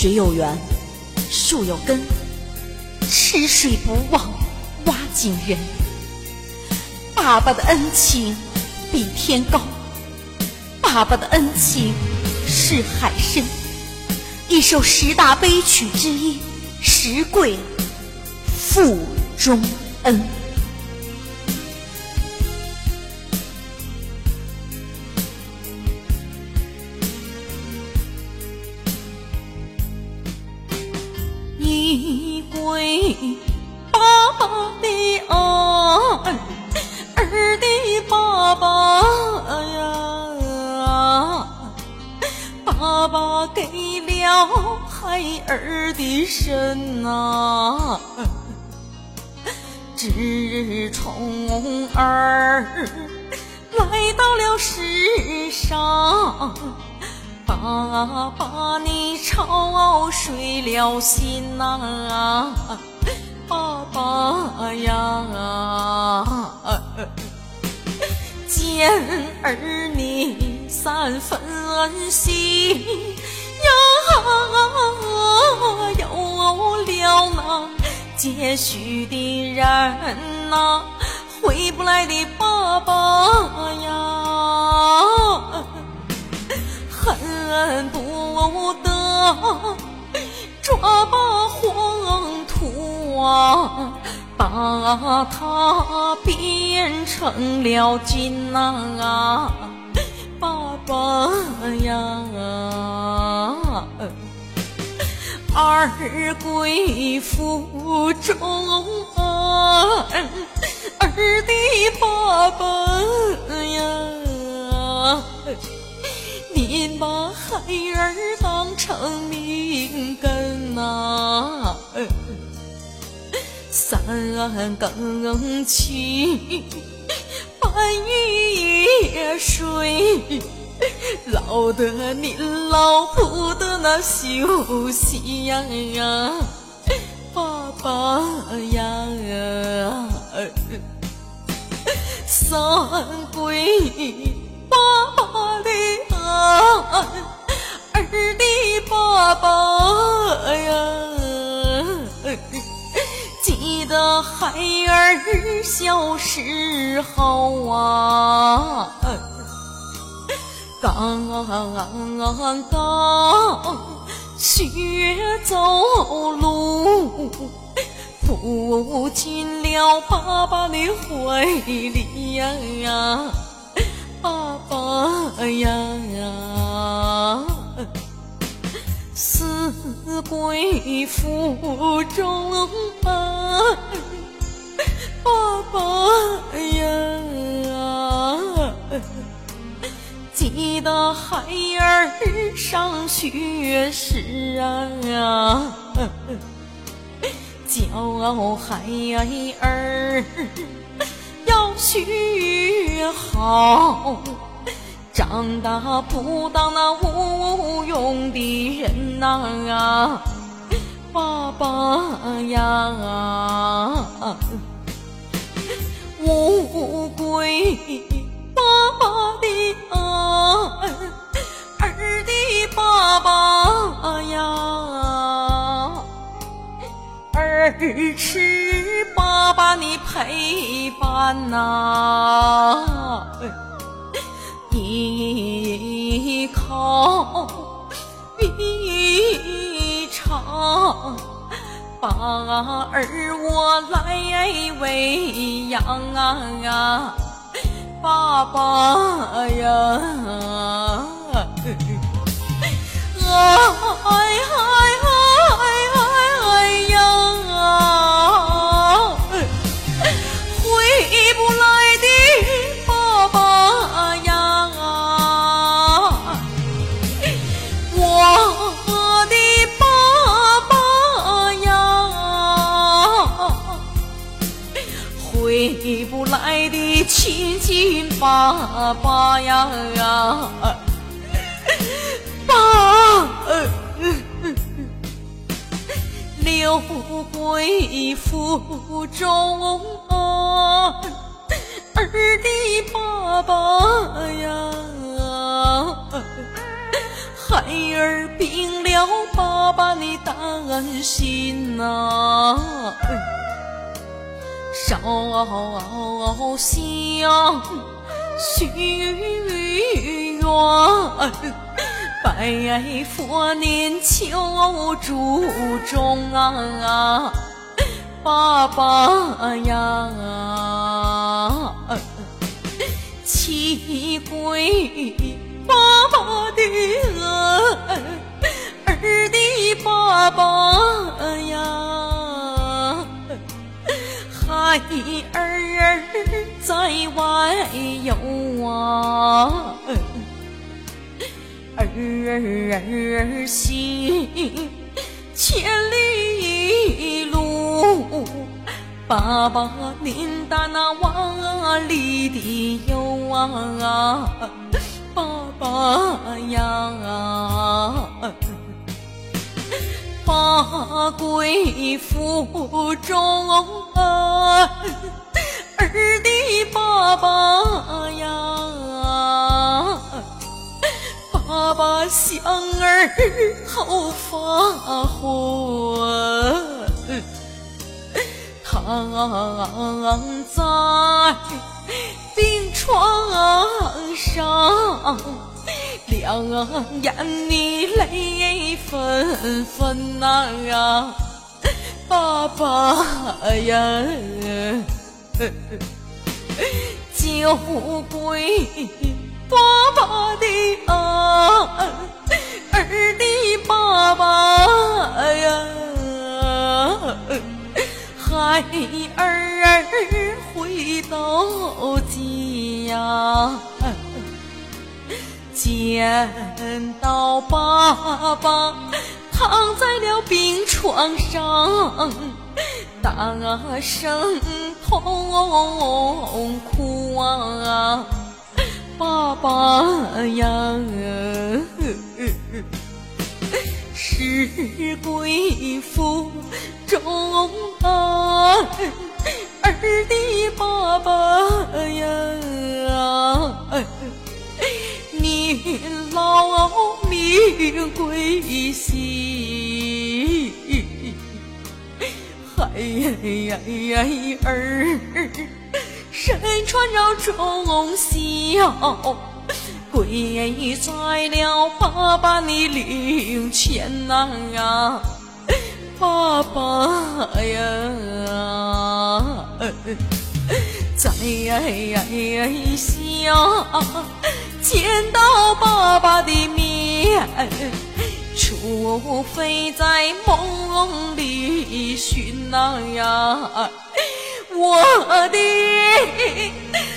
水有源，树有根，吃水不忘挖井人。爸爸的恩情比天高，爸爸的恩情是海深。一首十大悲曲之一，《十跪腹中恩》。为爸爸的爱，儿的爸爸呀，爸爸给了孩儿的身呐，自从儿来到了世上。爸爸，你操碎了心呐，爸爸呀，见儿你三分心呀，有了那接续的人呐，回不来的爸爸呀。恨不得抓把黄土啊，把它变成了金呐，爸爸呀！儿归腹中恩，儿的爸爸呀！您把孩儿当成命根呐，三更起，半夜睡，老得您老不得那休息呀，爸爸呀，三跪爸爸的。儿的爸爸呀，记得孩儿小时候啊，刚刚学走路，扑进了爸爸的怀里呀。爸爸呀，死归腹中恩，爸爸呀，记得孩儿上学时啊，教孩儿要。学好，长大不当那无用的人呐，爸爸呀，乌龟爸爸的恩，儿的爸爸呀，儿吃爸爸的陪伴呐，依靠一场，把儿我来喂养啊，爸爸呀，哎哎。回不来的亲亲爸爸呀，爸，留归腹中儿的爸爸呀，孩儿病了爸。爸你担心呐，少想许愿，拜佛念求祝中啊，爸爸呀，七归爸爸的恩，儿的爸爸孩儿在外游啊，儿儿行千里路，爸爸您打那万里的油啊，爸爸呀，把贵府中儿的爸爸呀，爸爸想儿好发昏。躺在病床上，两眼你泪纷纷呐，爸爸呀，就归爸爸的恩，儿的爸爸呀。孩儿回到家，见到爸爸躺在了病床上，大声痛哭啊，爸爸呀！是贵妇中命贵惜，孩儿身穿着忠孝。跪在了爸爸的灵前呐，爸爸呀，在下见到爸爸的面，我非在梦里寻呐呀，我的。